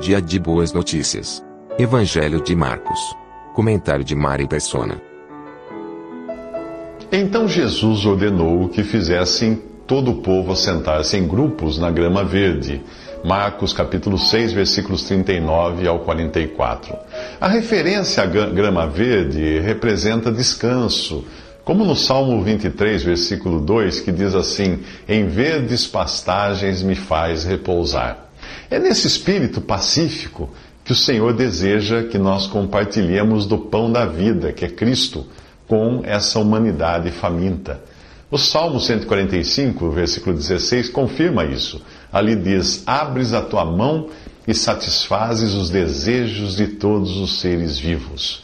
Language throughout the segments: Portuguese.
Dia de boas notícias. Evangelho de Marcos. Comentário de Mari Persona. Então Jesus ordenou que fizessem todo o povo assentar-se em grupos na grama verde. Marcos capítulo 6, versículos 39 ao 44. A referência à grama verde representa descanso, como no Salmo 23, versículo 2, que diz assim: Em verdes pastagens me faz repousar. É nesse espírito pacífico que o Senhor deseja que nós compartilhemos do pão da vida, que é Cristo, com essa humanidade faminta. O Salmo 145, versículo 16, confirma isso. Ali diz: Abres a tua mão e satisfazes os desejos de todos os seres vivos.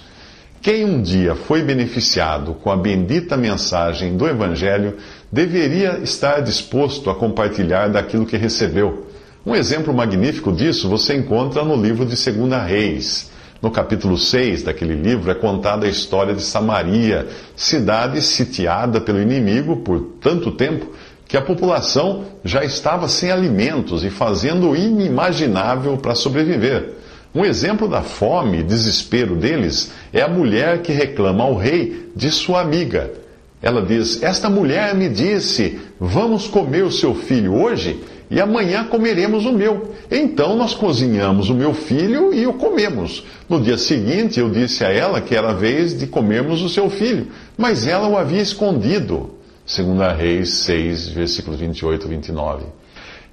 Quem um dia foi beneficiado com a bendita mensagem do Evangelho deveria estar disposto a compartilhar daquilo que recebeu. Um exemplo magnífico disso você encontra no livro de 2 Reis. No capítulo 6 daquele livro é contada a história de Samaria, cidade sitiada pelo inimigo por tanto tempo que a população já estava sem alimentos e fazendo o inimaginável para sobreviver. Um exemplo da fome e desespero deles é a mulher que reclama ao rei de sua amiga. Ela diz: Esta mulher me disse: Vamos comer o seu filho hoje e amanhã comeremos o meu. Então nós cozinhamos o meu filho e o comemos. No dia seguinte eu disse a ela que era vez de comermos o seu filho, mas ela o havia escondido. 2 Reis 6, versículos 28 e 29.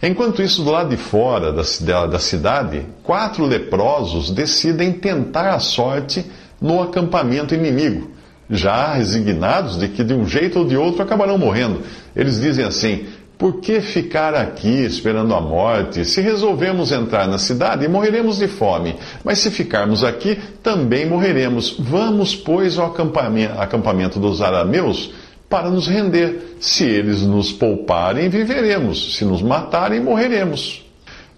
Enquanto isso, do lado de fora da cidade, quatro leprosos decidem tentar a sorte no acampamento inimigo, já resignados de que de um jeito ou de outro acabarão morrendo. Eles dizem assim: por que ficar aqui esperando a morte? Se resolvemos entrar na cidade, morreremos de fome. Mas se ficarmos aqui, também morreremos. Vamos, pois, ao acampamento dos arameus para nos render. Se eles nos pouparem, viveremos. Se nos matarem, morreremos.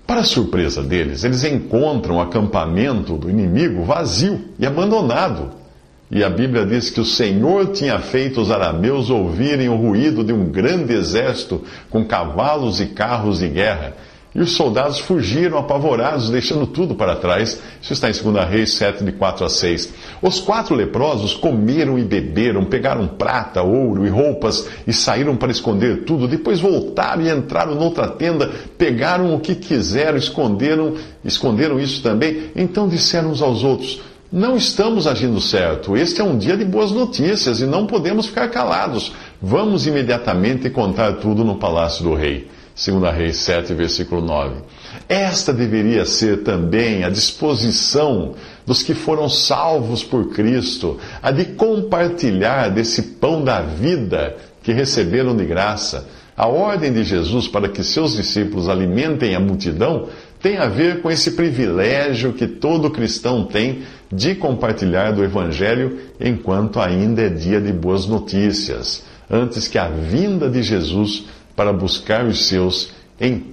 Para surpresa deles, eles encontram o acampamento do inimigo vazio e abandonado. E a Bíblia diz que o Senhor tinha feito os arameus ouvirem o ruído de um grande exército com cavalos e carros de guerra e os soldados fugiram apavorados, deixando tudo para trás. Isso está em 2 Reis 7, de 4 a 6. Os quatro leprosos comeram e beberam, pegaram prata, ouro e roupas e saíram para esconder tudo. Depois voltaram e entraram noutra tenda, pegaram o que quiseram, esconderam, esconderam isso também. Então disseram uns aos outros: Não estamos agindo certo. Este é um dia de boas notícias e não podemos ficar calados. Vamos imediatamente contar tudo no palácio do rei. 2 Reis 7, versículo 9. Esta deveria ser também a disposição dos que foram salvos por Cristo, a de compartilhar desse pão da vida que receberam de graça. A ordem de Jesus para que seus discípulos alimentem a multidão tem a ver com esse privilégio que todo cristão tem de compartilhar do Evangelho enquanto ainda é dia de boas notícias, antes que a vinda de Jesus para buscar os seus,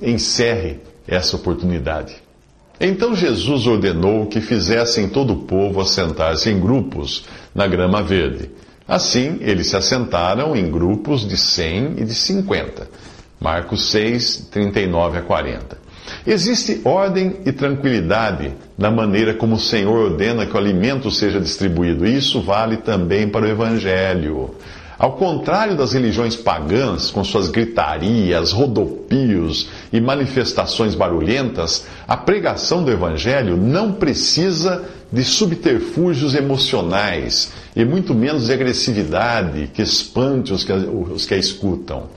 encerre essa oportunidade. Então Jesus ordenou que fizessem todo o povo assentar-se em grupos na grama verde. Assim, eles se assentaram em grupos de cem e de cinquenta. Marcos 6, 39 a 40. Existe ordem e tranquilidade na maneira como o Senhor ordena que o alimento seja distribuído. Isso vale também para o Evangelho. Ao contrário das religiões pagãs, com suas gritarias, rodopios e manifestações barulhentas, a pregação do Evangelho não precisa de subterfúgios emocionais e muito menos de agressividade que espante os que, os que a escutam.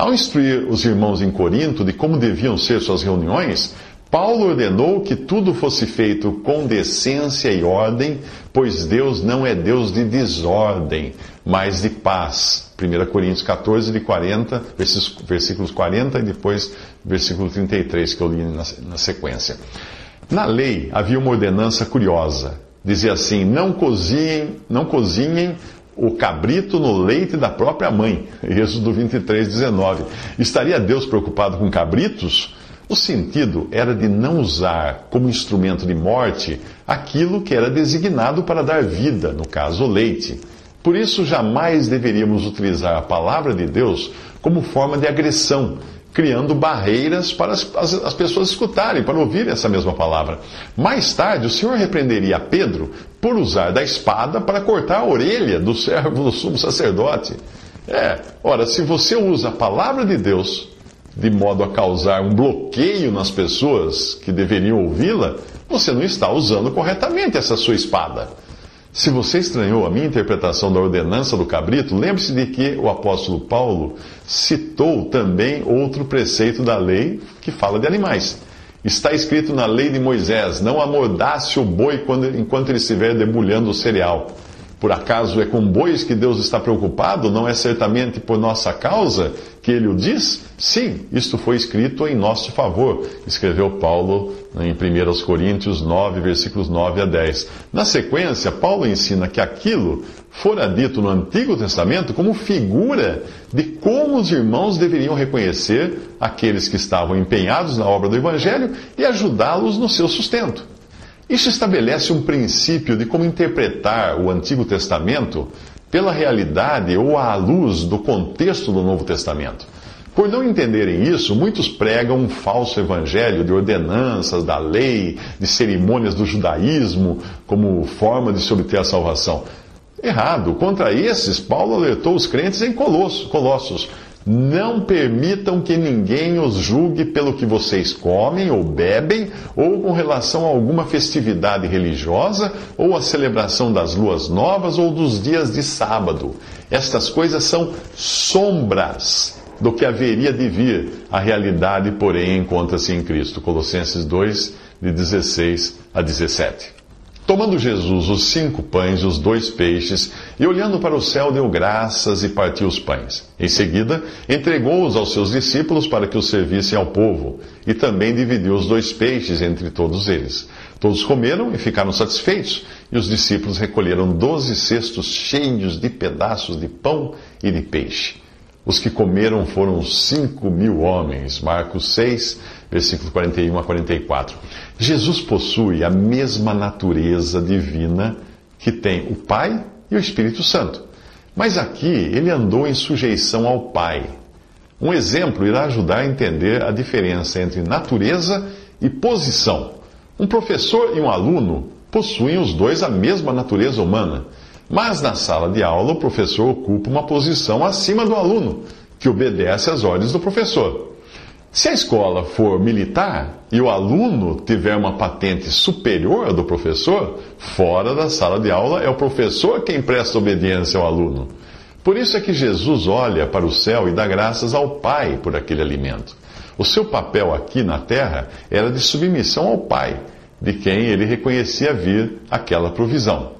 Ao instruir os irmãos em Corinto de como deviam ser suas reuniões, Paulo ordenou que tudo fosse feito com decência e ordem, pois Deus não é Deus de desordem, mas de paz. 1 Coríntios 14, de 40, versículos 40 e depois versículo 33, que eu li na, na sequência. Na lei havia uma ordenança curiosa. Dizia assim: não cozinhem, não cozinhem o cabrito no leite da própria mãe. Êxodo 23, 19. Estaria Deus preocupado com cabritos? O sentido era de não usar como instrumento de morte aquilo que era designado para dar vida, no caso, o leite. Por isso, jamais deveríamos utilizar a palavra de Deus como forma de agressão, criando barreiras para as, as, as, pessoas escutarem, para ouvirem essa mesma palavra. Mais tarde, o Senhor repreenderia Pedro por usar da espada para cortar a orelha do servo do sumo sacerdote. É, ora, se você usa a palavra de Deus de modo a causar um bloqueio nas pessoas que deveriam ouvi-la, você não está usando corretamente essa sua espada. Se você estranhou a minha interpretação da ordenança do cabrito, lembre-se de que o apóstolo Paulo citou também outro preceito da lei que fala de animais. Está escrito na lei de Moisés: não amordace o boi quando, enquanto ele estiver debulhando o cereal. Por acaso é com bois que Deus está preocupado? Não é certamente por nossa causa que ele o diz? Sim, isto foi escrito em nosso favor, escreveu Paulo em 1 Coríntios 9, versículos 9 a 10. Na sequência, Paulo ensina que aquilo fora dito no Antigo Testamento como figura de como os irmãos deveriam reconhecer aqueles que estavam empenhados na obra do Evangelho e ajudá-los no seu sustento. Isso estabelece um princípio de como interpretar o Antigo Testamento pela realidade ou à luz do contexto do Novo Testamento. Por não entenderem isso, muitos pregam um falso evangelho de ordenanças da lei, de cerimônias do judaísmo, como forma de se obter a salvação. Errado. Contra esses, Paulo alertou os crentes em Colossos. Não permitam que ninguém os julgue pelo que vocês comem ou bebem, ou com relação a alguma festividade religiosa, ou a celebração das luas novas ou dos dias de sábado. Estas coisas são sombras do que haveria de vir. A realidade, porém, encontra-se em Cristo. Colossenses 2, de 16 a 17. Tomando Jesus os cinco pães e os dois peixes, e olhando para o céu, deu graças e partiu os pães. Em seguida, entregou-os aos seus discípulos para que os servissem ao povo, e também dividiu os dois peixes entre todos eles. Todos comeram e ficaram satisfeitos, e os discípulos recolheram doze cestos cheios de pedaços de pão e de peixe. Os que comeram foram cinco mil homens. Marcos 6, versículos 41 a 44. Jesus possui a mesma natureza divina que tem o Pai e o Espírito Santo. Mas aqui ele andou em sujeição ao Pai. Um exemplo irá ajudar a entender a diferença entre natureza e posição. Um professor e um aluno possuem os dois a mesma natureza humana. Mas na sala de aula, o professor ocupa uma posição acima do aluno, que obedece às ordens do professor. Se a escola for militar e o aluno tiver uma patente superior à do professor, fora da sala de aula é o professor quem presta obediência ao aluno. Por isso é que Jesus olha para o céu e dá graças ao Pai por aquele alimento. O seu papel aqui na terra era de submissão ao Pai, de quem ele reconhecia vir aquela provisão.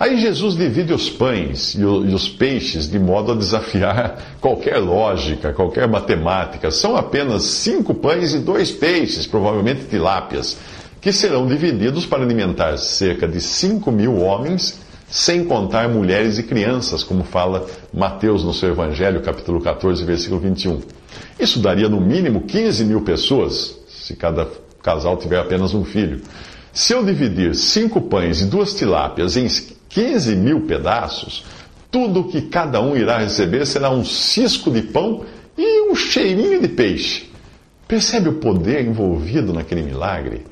Aí Jesus divide os pães e, os peixes de modo a desafiar qualquer lógica, qualquer matemática. São apenas cinco pães e dois peixes, provavelmente tilápias, que serão divididos para alimentar cerca de cinco mil homens, sem contar mulheres e crianças, como fala Mateus no seu Evangelho, capítulo 14, versículo 21. Isso daria no mínimo 15 mil pessoas, se cada casal tiver apenas um filho. Se eu dividir cinco pães e duas tilápias em 15 mil pedaços, tudo que cada um irá receber será um cisco de pão e um cheirinho de peixe. Percebe o poder envolvido naquele milagre?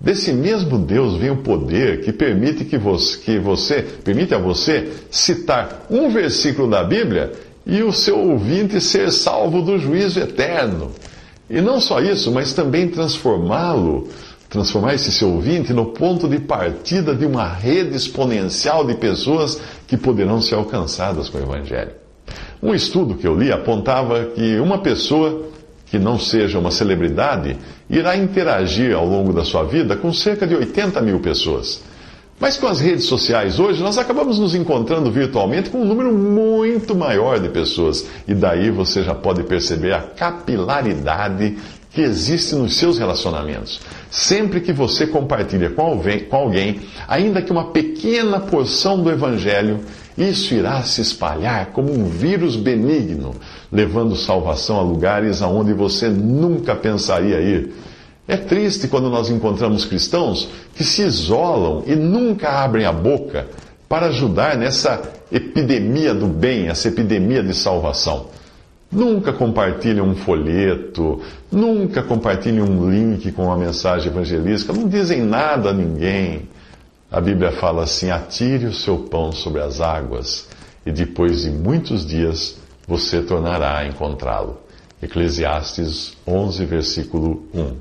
Desse mesmo Deus vem o poder que permite que você, que você, permite a você citar um versículo da Bíblia e o seu ouvinte ser salvo do juízo eterno. E não só isso, mas também transformá-lo transformar esse seu ouvinte no ponto de partida de uma rede exponencial de pessoas que poderão ser alcançadas com o Evangelho. Um estudo que eu li apontava que uma pessoa que não seja uma celebridade, irá interagir ao longo da sua vida com cerca de 80 mil pessoas. Mas com as redes sociais hoje, nós acabamos nos encontrando virtualmente com um número muito maior de pessoas. E daí você já pode perceber a capilaridade que existe nos seus relacionamentos. Sempre que você compartilha com alguém, ainda que uma pequena porção do Evangelho, isso irá se espalhar como um vírus benigno, levando salvação a lugares aonde você nunca pensaria ir. É triste quando nós encontramos cristãos que se isolam e nunca abrem a boca para ajudar nessa epidemia do bem, essa epidemia de salvação. Nunca compartilham um folheto, nunca compartilham um link com uma mensagem evangelística, não dizem nada a ninguém. A Bíblia fala assim: atire o seu pão sobre as águas, e depois de muitos dias você tornará a encontrá-lo. Eclesiastes 11, versículo 1.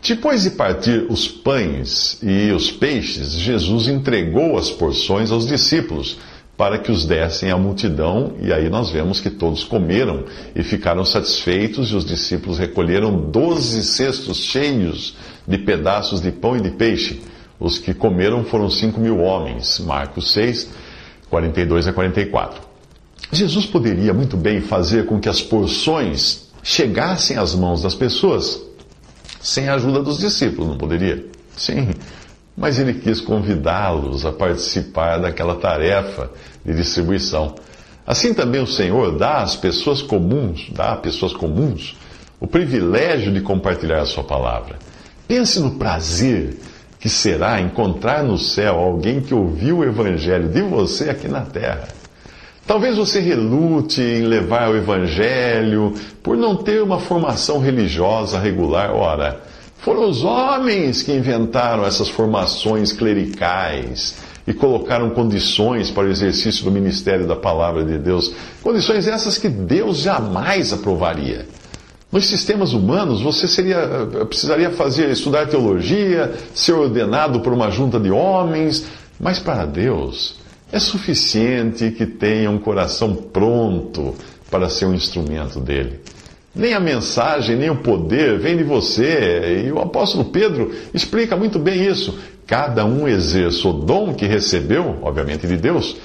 Depois de partir os pães e os peixes, Jesus entregou as porções aos discípulos para que os dessem à multidão, e aí nós vemos que todos comeram e ficaram satisfeitos, e os discípulos recolheram doze cestos cheios de pedaços de pão e de peixe. Os que comeram foram cinco mil homens. Marcos 6, 42 a 44. Jesus poderia muito bem fazer com que as porções chegassem às mãos das pessoas sem a ajuda dos discípulos, não poderia? Sim, mas ele quis convidá-los a participar daquela tarefa de distribuição. Assim também o Senhor dá às pessoas comuns, dá a pessoas comuns, o privilégio de compartilhar a sua palavra. Pense no prazer que será encontrar no céu alguém que ouviu o evangelho de você aqui na terra. Talvez você relute em levar o Evangelho por não ter uma formação religiosa regular. Ora, foram os homens que inventaram essas formações clericais e colocaram condições para o exercício do ministério da palavra de Deus. Condições essas que Deus jamais aprovaria. Nos sistemas humanos, você seria, precisaria fazer, estudar teologia, ser ordenado por uma junta de homens, mas para Deus, é suficiente que tenha um coração pronto para ser um instrumento dele. Nem a mensagem, nem o poder vem de você. E o apóstolo Pedro explica muito bem isso. Cada um exerce o dom que recebeu, obviamente de Deus,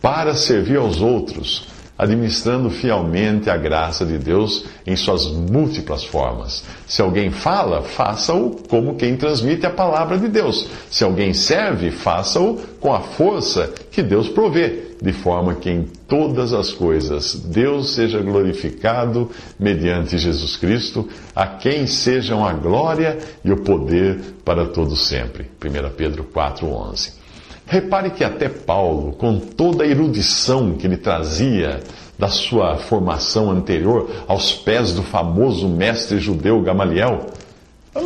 para servir aos outros administrando fielmente a graça de Deus em suas múltiplas formas. Se alguém fala, faça-o como quem transmite a palavra de Deus. Se alguém serve, faça-o com a força que Deus provê, de forma que em todas as coisas Deus seja glorificado mediante Jesus Cristo, a quem sejam a glória e o poder para todos sempre. 1 Pedro 4:11. Repare que até Paulo, com toda a erudição que ele trazia da sua formação anterior aos pés do famoso mestre judeu Gamaliel,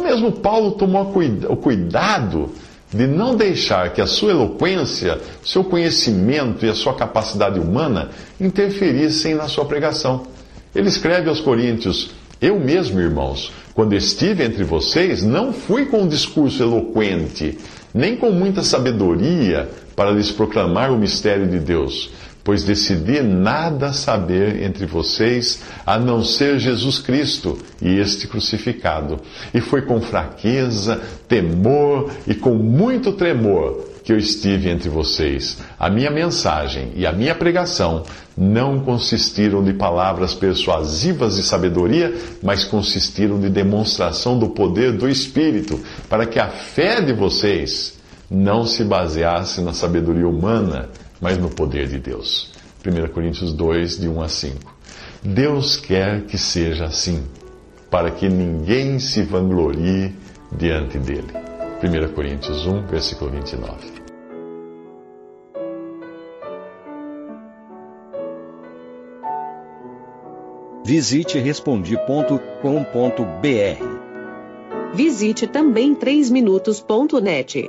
mesmo Paulo tomou o cuidado de não deixar que a sua eloquência, seu conhecimento e a sua capacidade humana interferissem na sua pregação. Ele escreve aos Coríntios: Eu mesmo, irmãos, quando estive entre vocês, não fui com um discurso eloquente nem com muita sabedoria para lhes proclamar o mistério de Deus, pois decidi nada saber entre vocês a não ser Jesus Cristo e este crucificado. E foi com fraqueza, temor e com muito tremor que eu estive entre vocês. A minha mensagem e a minha pregação não consistiram de palavras persuasivas de sabedoria, mas consistiram de demonstração do poder do Espírito, para que a fé de vocês não se baseasse na sabedoria humana, mas no poder de Deus. 1 Coríntios 2, de 1 a 5. Deus quer que seja assim, para que ninguém se vanglorie diante dele. 1 Coríntios 1, versículo 29. Visite respondi.com.br. Visite também 3minutos.net.